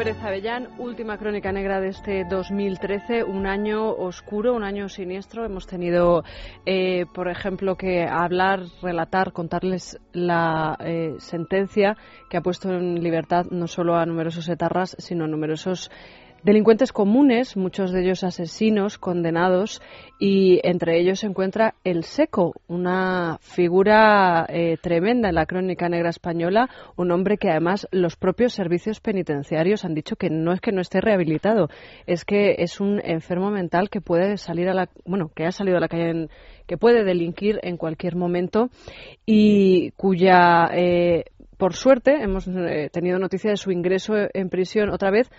Pérez Avellán, última crónica negra de este 2013, un año oscuro, un año siniestro. Hemos tenido, eh, por ejemplo, que hablar, relatar, contarles la eh, sentencia que ha puesto en libertad no solo a numerosos etarras, sino a numerosos Delincuentes comunes, muchos de ellos asesinos condenados, y entre ellos se encuentra el Seco, una figura eh, tremenda en la crónica negra española, un hombre que además los propios servicios penitenciarios han dicho que no es que no esté rehabilitado, es que es un enfermo mental que puede salir a la, bueno, que ha salido a la calle, que puede delinquir en cualquier momento y cuya eh, por suerte hemos eh, tenido noticia de su ingreso en prisión otra vez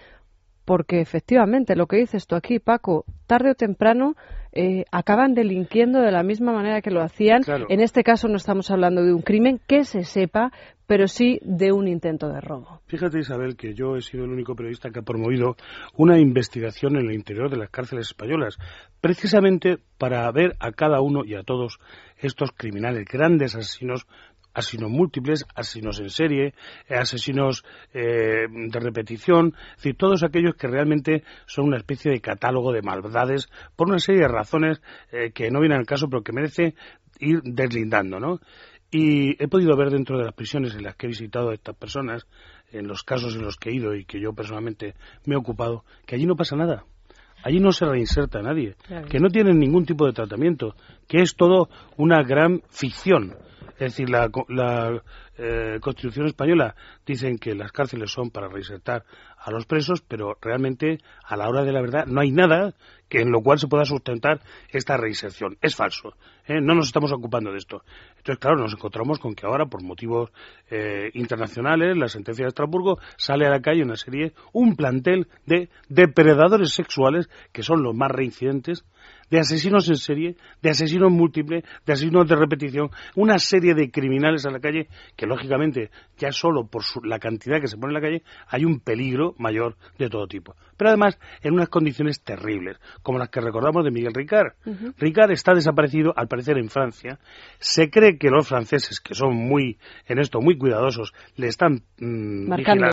porque efectivamente lo que dices tú aquí, Paco, tarde o temprano eh, acaban delinquiendo de la misma manera que lo hacían. En este caso no estamos hablando de un crimen que se sepa, pero sí de un intento de robo. Fíjate, Isabel, que yo he sido el único periodista que ha promovido una investigación en el interior de las cárceles españolas, precisamente para ver a cada uno y a todos estos criminales, grandes asesinos asesinos múltiples, asesinos en serie, eh, asesinos eh, de repetición, es decir, todos aquellos que realmente son una especie de catálogo de maldades por una serie de razones eh, que no vienen al caso, pero que merece ir deslindando, ¿no? Y he podido ver dentro de las prisiones en las que he visitado a estas personas, en los casos en los que he ido y que yo personalmente me he ocupado, que allí no pasa nada. Allí no se reinserta a nadie, que no tienen ningún tipo de tratamiento, que es todo una gran ficción. Es decir, la, eh, Constitución española. Dicen que las cárceles son para reinsertar a los presos, pero realmente a la hora de la verdad no hay nada que en lo cual se pueda sustentar esta reinserción. Es falso. ¿eh? No nos estamos ocupando de esto. Entonces, claro, nos encontramos con que ahora, por motivos eh, internacionales, la sentencia de Estrasburgo sale a la calle una serie, un plantel de depredadores sexuales que son los más reincidentes de asesinos en serie, de asesinos múltiples, de asesinos de repetición, una serie de criminales a la calle que, lógicamente, ya solo por la cantidad que se pone en la calle, hay un peligro mayor de todo tipo. Pero además, en unas condiciones terribles, como las que recordamos de Miguel Ricard. Ricard está desaparecido, al parecer, en Francia. Se cree que los franceses, que son muy, en esto, muy cuidadosos, le están mm, vigilando.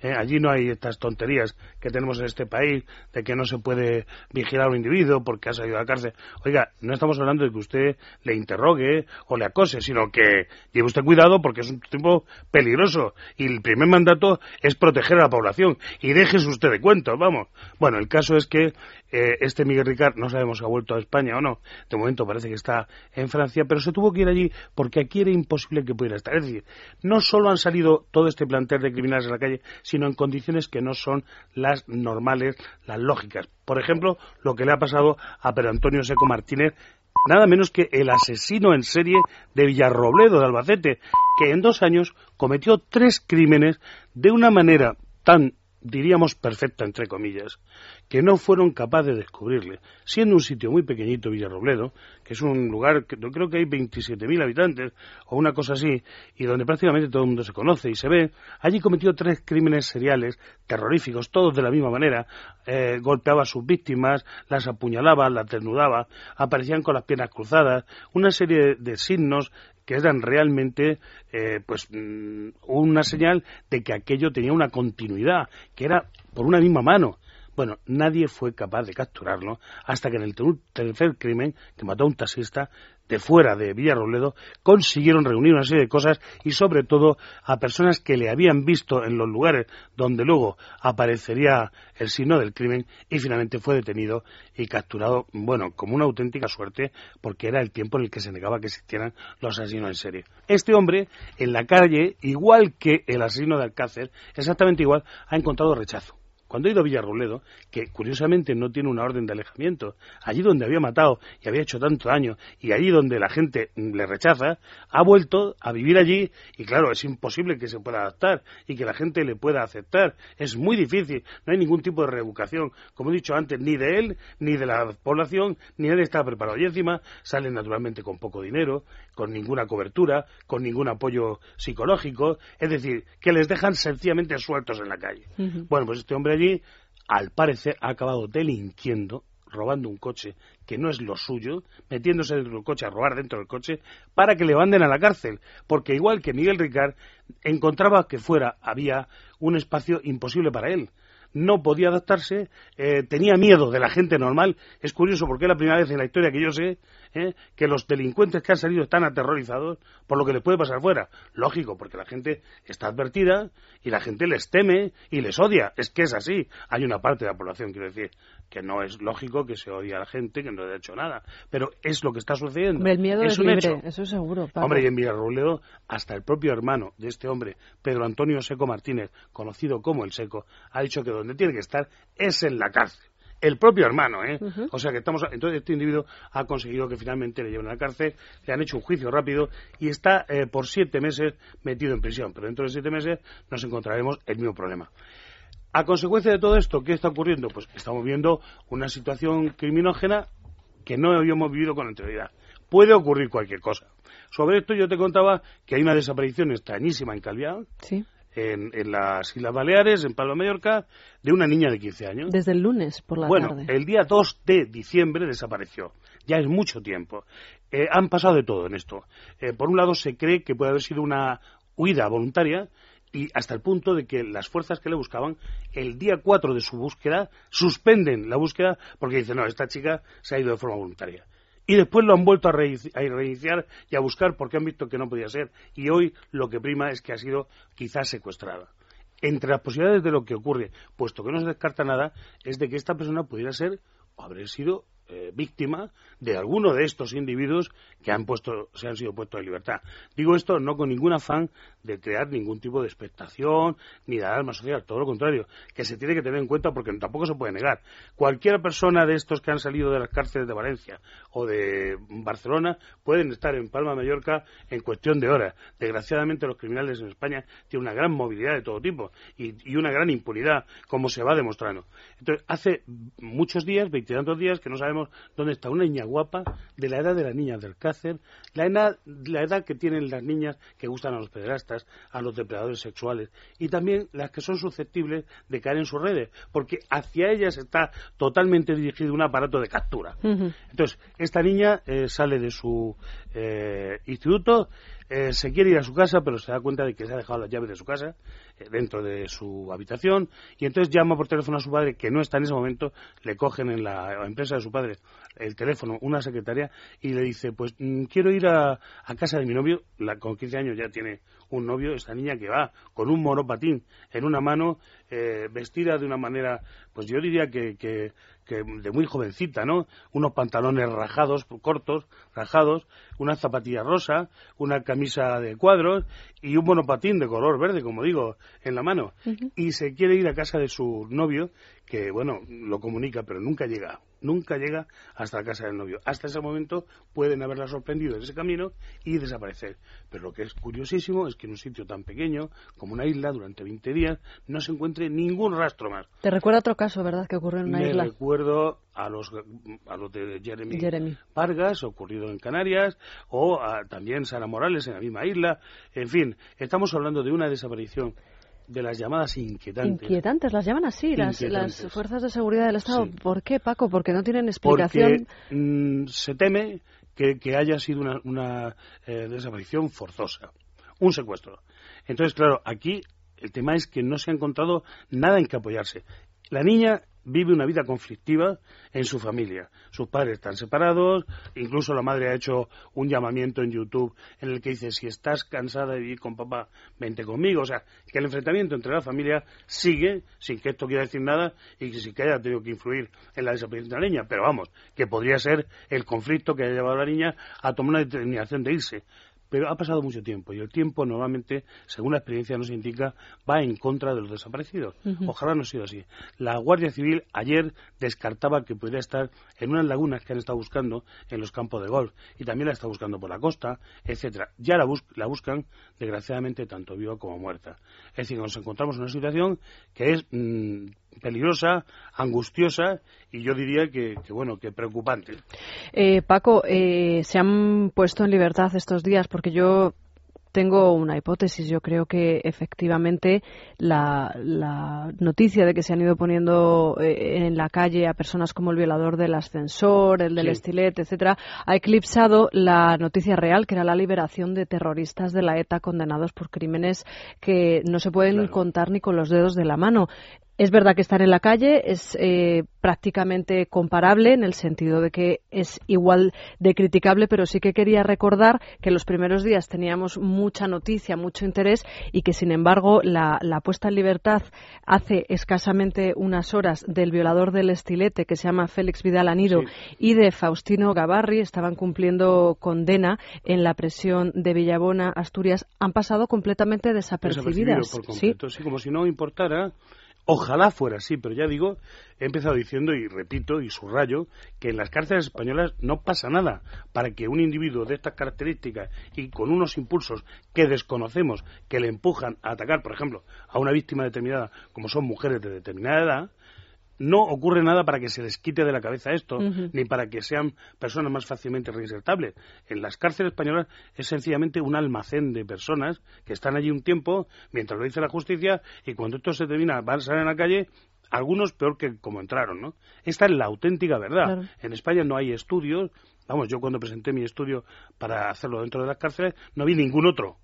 ¿eh? allí no hay estas tonterías que tenemos en este país de que no se puede vigilar a un individuo porque ha salido a la cárcel. Oiga, no estamos hablando de que usted le interrogue o le acose, sino que lleve usted cuidado porque es un tipo peligroso y el primer mandato es proteger a la población y déjese usted de cuentos, vamos. Bueno, el caso es que eh, este Miguel Ricard no sabemos si ha vuelto a España o no. De momento parece que está en Francia, pero se tuvo que ir allí porque aquí era imposible que pudiera estar. Es decir, no solo han salido todo este plantel de criminales a la calle, sino en condiciones que no son las normales, las lógicas. Por ejemplo, lo que le ha pasado a Pedro Antonio Seco Martínez, nada menos que el asesino en serie de Villarrobledo de Albacete, que en dos años cometió tres crímenes de una manera tan diríamos perfecta entre comillas, que no fueron capaces de descubrirle, siendo un sitio muy pequeñito Villarrobledo, que es un lugar que creo que hay 27.000 habitantes o una cosa así, y donde prácticamente todo el mundo se conoce y se ve, allí cometió tres crímenes seriales terroríficos, todos de la misma manera, eh, golpeaba a sus víctimas, las apuñalaba, las desnudaba, aparecían con las piernas cruzadas, una serie de, signos que eran realmente eh, pues mm, una señal de que aquello tenía una continuidad, que era por una misma mano. Bueno, nadie fue capaz de capturarlo hasta que en el tercer crimen, que mató a un taxista de fuera de Villarrobledo, consiguieron reunir una serie de cosas y sobre todo a personas que le habían visto en los lugares donde luego aparecería el signo del crimen y finalmente fue detenido y capturado, bueno, como una auténtica suerte porque era el tiempo en el que se negaba que existieran los asesinos en serie. Este hombre en la calle, igual que el asesino de Alcácer, exactamente igual, ha encontrado rechazo cuando ha ido a Villarrobledo, que curiosamente no tiene una orden de alejamiento, allí donde había matado y había hecho tanto daño, y allí donde la gente le rechaza, ha vuelto a vivir allí, y claro, es imposible que se pueda adaptar y que la gente le pueda aceptar. Es muy difícil, no hay ningún tipo de reeducación, como he dicho antes, ni de él, ni de la población, ni él está preparado. Y encima salen naturalmente con poco dinero, con ninguna cobertura, con ningún apoyo psicológico, es decir, que les dejan sencillamente sueltos en la calle. Bueno, pues este hombre allí, al parecer, ha acabado delinquiendo robando un coche que no es lo suyo, metiéndose dentro del coche a robar dentro del coche, para que le manden a la cárcel. Porque igual que Miguel Ricard encontraba que fuera había un espacio imposible para él no podía adaptarse, eh, tenía miedo de la gente normal. Es curioso porque es la primera vez en la historia que yo sé eh, que los delincuentes que han salido están aterrorizados por lo que les puede pasar fuera. Lógico, porque la gente está advertida y la gente les teme y les odia. Es que es así. Hay una parte de la población, quiero decir, que no es lógico que se odie a la gente que no ha hecho nada. Pero es lo que está sucediendo. Hombre, el miedo es, un libre, eso seguro. Hombre, y en Villarrobledo, hasta el propio hermano de este hombre, Pedro Antonio Seco Martínez, conocido como el Seco, ha dicho que donde tiene que estar es en la cárcel el propio hermano, ¿eh? O sea que estamos, entonces este individuo ha conseguido que finalmente le lleven a la cárcel, le han hecho un juicio rápido y está eh, por siete meses metido en prisión. Pero dentro de siete meses nos encontraremos el mismo problema. A consecuencia de todo esto, ¿qué está ocurriendo? Pues estamos viendo una situación criminógena que no habíamos vivido con anterioridad. Puede ocurrir cualquier cosa. Sobre esto yo te contaba que hay una desaparición extrañísima en Calviá. En, las Islas Baleares, en Palma Mallorca, de una niña de 15 años. Desde el lunes por la tarde. Bueno, el día 2 de diciembre desapareció. Ya es mucho tiempo. Eh, han pasado de todo en esto. Eh, por un lado, se cree que puede haber sido una huida voluntaria y hasta el punto de que las fuerzas que le buscaban, el día 4 de su búsqueda, suspenden la búsqueda porque dicen, no, esta chica se ha ido de forma voluntaria. Y después lo han vuelto a, reiniciar y a buscar porque han visto que no podía ser. Y hoy lo que prima es que ha sido quizás secuestrada. Entre las posibilidades de lo que ocurre, puesto que no se descarta nada, es de que esta persona pudiera ser o haber sido eh, víctima de alguno de estos individuos que han puesto, se han sido puestos en libertad. Digo esto no con ningún afán de crear ningún tipo de expectación ni de alarma social, todo lo contrario, que se tiene que tener en cuenta porque tampoco se puede negar. Cualquier persona de estos que han salido de las cárceles de Valencia o de Barcelona pueden estar en Palma Mallorca en cuestión de horas. Desgraciadamente los criminales en España tienen una gran movilidad de todo tipo y, y una gran impunidad, como se va demostrando. Entonces, hace muchos días, veintitantos días, que no sabemos dónde está una niña guapa de la edad de las niñas del cáncer, la edad, la edad que tienen las niñas que gustan a los pederastas, a los depredadores sexuales y también las que son susceptibles de caer en sus redes, porque hacia ellas está totalmente dirigido un aparato de captura. Entonces, esta niña eh, sale de su eh, instituto, eh, se quiere ir a su casa, pero se da cuenta de que se ha dejado las llaves de su casa eh, dentro de su habitación y entonces llama por teléfono a su padre, que no está en ese momento, le cogen en la empresa de su padre el teléfono, una secretaria, y le dice, pues mm, quiero ir a, casa de mi novio, la, con 15 años ya tiene un novio, esta niña que va con un monopatín en una mano, eh, vestida de una manera, pues yo diría que, que, de muy jovencita, ¿no? Unos pantalones rajados, cortos, rajados, una zapatilla rosa, una camisa de cuadros y un monopatín de color verde, como digo, en la mano. Y se quiere ir a casa de su novio, que, bueno, lo comunica, pero nunca llega nunca llega hasta la casa del novio. Hasta ese momento pueden haberla sorprendido en ese camino y desaparecer. Pero lo que es curiosísimo es que en un sitio tan pequeño como una isla, durante 20 días, no se encuentre ningún rastro más. Te recuerda otro caso, ¿verdad?, que ocurrió en una Me isla. recuerdo a los, a los de Jeremy, Vargas, ocurrido en Canarias, o a, también Sara Morales en la misma isla. En fin, estamos hablando de una desaparición de las llamadas inquietantes. Inquietantes, las llaman así, las, las, fuerzas de seguridad del Estado. ¿Por qué, Paco? Porque no tienen explicación. Porque mm, se teme que, haya sido una, una eh, desaparición forzosa, un secuestro. Entonces, claro, aquí el tema es que no se ha encontrado nada en que apoyarse. La niña vive una vida conflictiva en su familia. Sus padres están separados, incluso la madre ha hecho un llamamiento en YouTube en el que dice, si estás cansada de vivir con papá, vente conmigo. O sea, que el enfrentamiento entre la familia sigue, sin que esto quiera decir nada y que sí que haya tenido que influir en la desaparición de la niña. Pero vamos, que podría ser el conflicto que haya llevado a la niña a tomar una determinación de irse. Pero ha pasado mucho tiempo y el tiempo normalmente, según la experiencia nos indica, va en contra de los desaparecidos. Ojalá no sea así. La Guardia Civil ayer descartaba que pudiera estar en unas lagunas que han estado buscando en los campos de golf y también la está buscando por la costa, etcétera. Ya la, la buscan, desgraciadamente, tanto viva como muerta. Es decir, nos encontramos en una situación que es mm, peligrosa, angustiosa y yo diría que, bueno, que preocupante. Eh, Paco, eh, se han puesto en libertad estos días porque yo tengo una hipótesis. Yo creo que efectivamente la, noticia de que se han ido poniendo eh, en la calle a personas como el violador del ascensor, el del estilete, etcétera, ha eclipsado la noticia real, que era la liberación de terroristas de la ETA condenados por crímenes que no se pueden contar ni con los dedos de la mano. Es verdad que estar en la calle es eh, prácticamente comparable en el sentido de que es igual de criticable, pero sí que quería recordar que en los primeros días teníamos mucha noticia, mucho interés y que, sin embargo, la, puesta en libertad hace escasamente unas horas del violador del estilete que se llama Félix Vidal Anido y de Faustino Gavarri estaban cumpliendo condena en la presión de Villabona, Asturias, han pasado completamente desapercibidas. ¿Sí? como si no importara Ojalá fuera así, pero ya digo, he empezado diciendo y repito y subrayo que en las cárceles españolas no pasa nada. Para que un individuo de estas características y con unos impulsos que desconocemos que le empujan a atacar, por ejemplo, a una víctima determinada, como son mujeres de determinada edad, no ocurre nada para que se les quite de la cabeza esto, ni para que sean personas más fácilmente reinsertables. En las cárceles españolas es sencillamente un almacén de personas que están allí un tiempo mientras lo dice la justicia y cuando esto se termina van a salir a la calle algunos peor que como entraron, ¿no? Esta es la auténtica verdad. En España no hay estudios, vamos, yo cuando presenté mi estudio para hacerlo dentro de las cárceles no vi ningún otro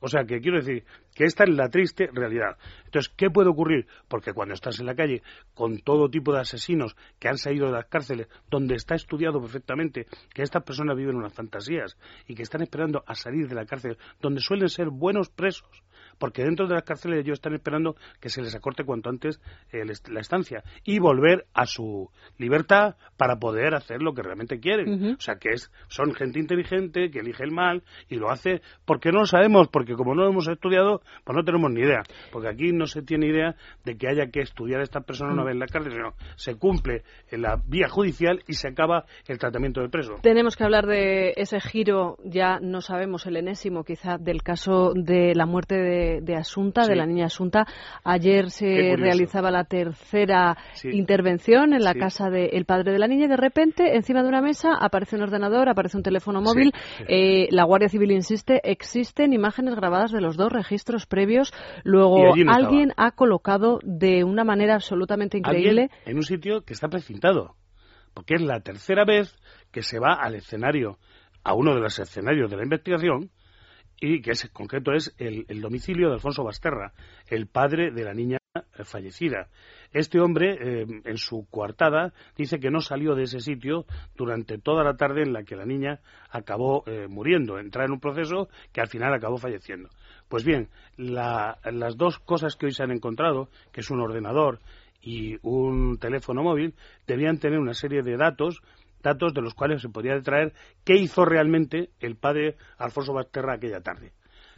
o sea, que quiero decir que esta es la triste realidad. Entonces, ¿qué puede ocurrir? Porque cuando estás en la calle con todo tipo de asesinos que han salido de las cárceles, donde está estudiado perfectamente que estas personas viven unas fantasías y que están esperando a salir de la cárcel, donde suelen ser buenos presos, porque dentro de las cárceles ellos están esperando que se les acorte cuanto antes eh, la estancia y volver a su libertad para poder hacer lo que realmente quieren. O sea, que es, son gente inteligente que elige el mal y lo hace porque no lo sabemos, porque como no lo hemos estudiado, pues no tenemos ni idea. Porque aquí no se tiene idea de que haya que estudiar a estas personas una vez en la cárcel, sino se cumple en la vía judicial y se acaba el tratamiento del preso. Tenemos que hablar de ese giro, ya no sabemos el enésimo quizá, del caso de la muerte de de, Asunta, de la niña Asunta. Ayer se realizaba la tercera intervención en la casa del padre de la niña y de repente encima de una mesa aparece un ordenador, aparece un teléfono móvil. Eh, la Guardia Civil insiste, existen imágenes grabadas de los dos registros previos. Luego alguien ha colocado de una manera absolutamente increíble. en un sitio que está precintado, porque es la tercera vez que se va al escenario, a uno de los escenarios de la investigación, y que es, en concreto es el, domicilio de Alfonso Basterra, el padre de la niña eh, fallecida. Este hombre, eh, en su coartada, dice que no salió de ese sitio durante toda la tarde en la que la niña acabó eh, muriendo, entrar en un proceso que al final acabó falleciendo. Pues bien, las dos cosas que hoy se han encontrado, que es un ordenador y un teléfono móvil, debían tener una serie de datos datos de los cuales se podría detraer qué hizo realmente el padre Alfonso Basterra aquella tarde.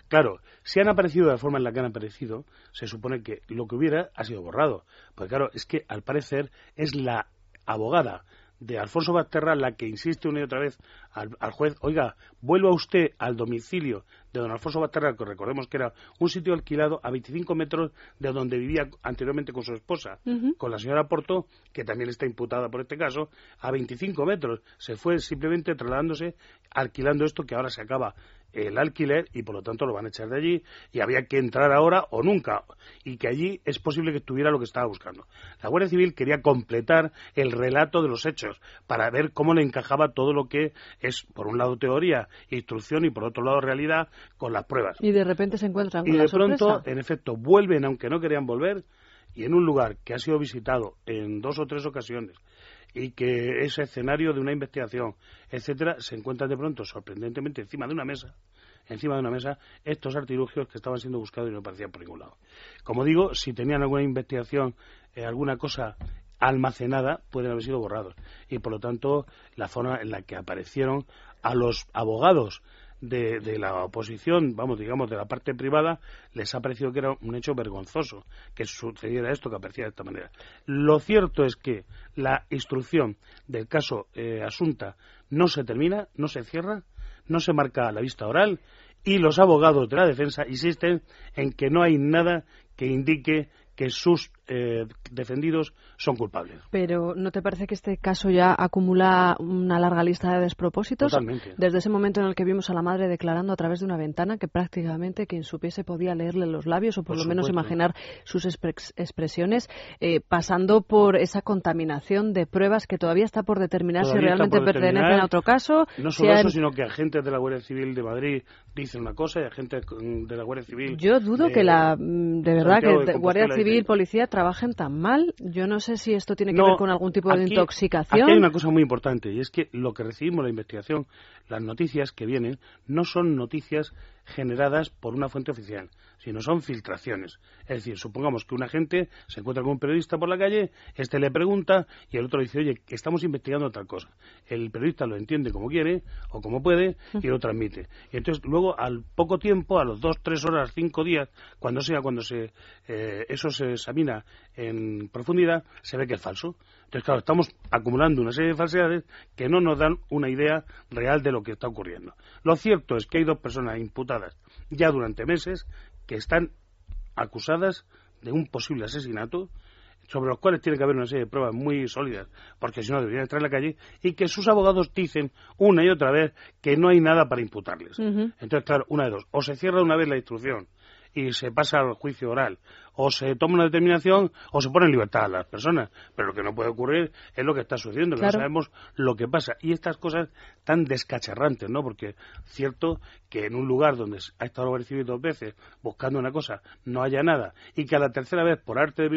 Claro, si han aparecido de la forma en la que han aparecido, se supone que lo que hubiera ha sido borrado. Porque claro, es que al parecer es la abogada de Alfonso Basterra la que insiste una y otra vez al, juez, oiga, vuelva usted al domicilio de don Alfonso Basterra, que recordemos que era un sitio alquilado a 25 metros de donde vivía anteriormente con su esposa, con la señora Porto, que también está imputada por este caso, a 25 metros. Se fue simplemente trasladándose, alquilando esto que ahora se acaba el alquiler y por lo tanto lo van a echar de allí y había que entrar ahora o nunca y que allí es posible que tuviera lo que estaba buscando. La Guardia Civil quería completar el relato de los hechos para ver cómo le encajaba todo lo que es por un lado teoría, instrucción y por otro lado realidad con las pruebas. Y de repente se encuentran con Y de pronto, en efecto, vuelven aunque no querían volver y en un lugar que ha sido visitado en dos o tres ocasiones y que es escenario de una investigación, etcétera, se encuentran de pronto sorprendentemente encima de una mesa, encima de una mesa, estos artilugios que estaban siendo buscados y no aparecían por ningún lado. Como digo, si tenían alguna investigación, eh, alguna cosa almacenada, pueden haber sido borrados. Y por lo tanto, la zona en la que aparecieron a los abogados de, la oposición, vamos, digamos, de la parte privada, les ha parecido que era un hecho vergonzoso que sucediera esto, que apareciera de esta manera. Lo cierto es que la instrucción del caso eh, Asunta no se termina, no se cierra, no se marca la vista oral y los abogados de la defensa insisten en que no hay nada que indique que sus eh, defendidos son culpables. Pero ¿no te parece que este caso ya acumula una larga lista de despropósitos? Totalmente. Desde ese momento en el que vimos a la madre declarando a través de una ventana que prácticamente quien supiese podía leerle los labios o por, lo menos imaginar sus expresiones, eh, pasando por esa contaminación de pruebas que todavía está por determinar si realmente pertenecen a otro caso. No solo eso, sino que agentes de la Guardia Civil de Madrid dicen una cosa y agentes de la Guardia Civil. Yo dudo que la. Mm, de verdad, que Guardia Civil, policía trabajen tan mal. Yo no sé si esto tiene que ver con algún tipo de intoxicación. Aquí hay una cosa muy importante y es que lo que recibimos la investigación, las noticias que vienen, no son noticias generadas por una fuente oficial, sino son filtraciones. Es decir, supongamos que un agente se encuentra con un periodista por la calle, este le pregunta y el otro dice, oye, estamos investigando otra cosa. El periodista lo entiende como quiere o como puede y lo transmite. Y entonces luego, al poco tiempo, a los dos, tres horas, cinco días, cuando sea, cuando se, eh, eso se examina en profundidad, se ve que es falso. Entonces, claro, estamos acumulando una serie de falsedades que no nos dan una idea real de lo que está ocurriendo. Lo cierto es que hay dos personas imputadas ya durante meses que están acusadas de un posible asesinato sobre los cuales tiene que haber una serie de pruebas muy sólidas, porque si no deberían estar en la calle, y que sus abogados dicen una y otra vez que no hay nada para imputarles. Entonces, claro, una de dos, o se cierra una vez la instrucción y se pasa al juicio oral, o se toma una determinación o se pone en libertad a las personas. Pero lo que no puede ocurrir es lo que está sucediendo, que no sabemos lo que pasa. Y estas cosas tan descacharrantes, ¿no? Porque cierto que en un lugar donde ha estado Civil dos veces buscando una cosa, no haya nada, y que a la tercera vez, por arte de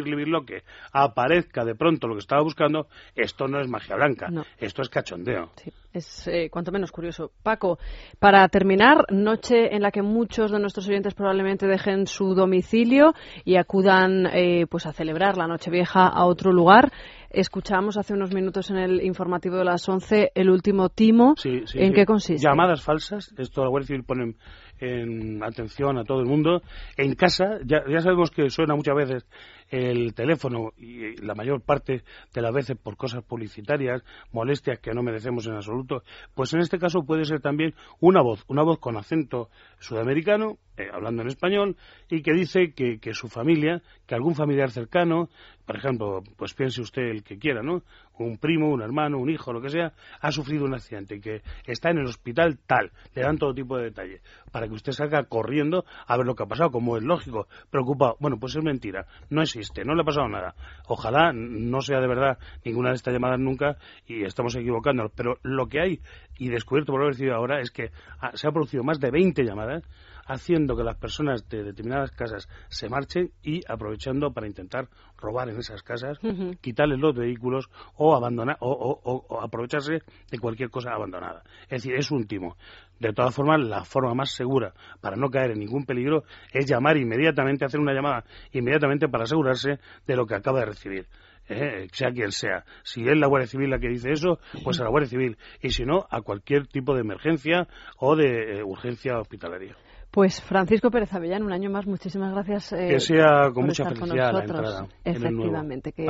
que aparezca de pronto lo que estaba buscando, esto no es magia blanca, esto es cachondeo. Sí, es eh, cuanto menos curioso. Paco, para terminar, noche en la que muchos de nuestros oyentes probablemente dejen su domicilio y acudan eh, pues a celebrar la Nochevieja a otro lugar. Escuchamos hace unos minutos en el informativo de las 11 el último timo. ¿En qué consiste? Llamadas falsas. Esto la Guardia Civil pone en atención a todo el mundo. En casa, ya, ya sabemos que suena muchas veces el teléfono y la mayor parte de las veces por cosas publicitarias, molestias que no merecemos en absoluto, pues en este caso puede ser también una voz, una voz con acento sudamericano, eh, hablando en español, y que dice que, que su familia, que algún familiar cercano, por ejemplo, pues piense usted el que quiera, ¿no? Un primo, un hermano, un hijo, lo que sea, ha sufrido un accidente y que está en el hospital tal, le dan todo tipo de detalle, para que usted salga corriendo a ver lo que ha pasado, como es lógico, preocupado. Bueno, pues es mentira, no existe, no le ha pasado nada. Ojalá no sea de verdad ninguna de estas llamadas nunca y estamos equivocándonos, pero lo que hay y descubierto por haber sido ahora es que se ha producido más de 20 llamadas haciendo que las personas de determinadas casas se marchen y aprovechando para intentar robar en esas casas, quitarles los vehículos o abandonar o, aprovecharse de cualquier cosa abandonada. Es decir, es un timo. De todas formas, la forma más segura para no caer en ningún peligro es llamar inmediatamente, hacer una llamada inmediatamente para asegurarse de lo que acaba de recibir. Eh, sea quien sea. Si es la Guardia Civil la que dice eso, pues a la Guardia Civil. Y si no, a cualquier tipo de emergencia o de eh, urgencia hospitalaria. Pues Francisco Pérez Avellán, un año más, muchísimas gracias. Eh, que sea con mucha felicidad la entrada. Efectivamente, que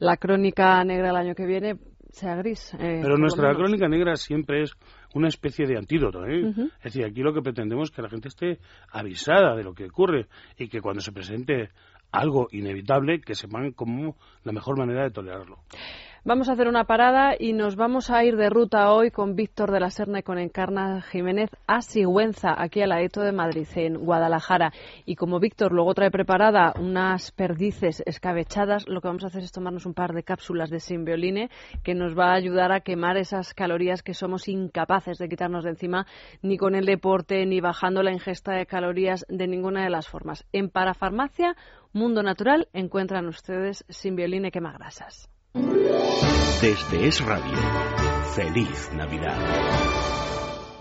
la crónica negra el año que viene sea gris. Eh, Pero nuestra crónica negra siempre es una especie de antídoto. ¿eh? Es decir, aquí lo que pretendemos es que la gente esté avisada de lo que ocurre y que cuando se presente algo inevitable, que sepan como la mejor manera de tolerarlo. Vamos a hacer una parada y nos vamos a ir de ruta hoy con Víctor de la Serna y con Encarna Jiménez a Sigüenza, aquí al ladito de Madrid, en Guadalajara. Y como Víctor luego trae preparada unas perdices escabechadas, lo que vamos a hacer es tomarnos un par de cápsulas de Simbioline que nos va a ayudar a quemar esas calorías que somos incapaces de quitarnos de encima ni con el deporte ni bajando la ingesta de calorías de ninguna de las formas. En Parafarmacia, Mundo Natural, encuentran ustedes Simbioline quemagrasas. Desde Es Radio, feliz Navidad.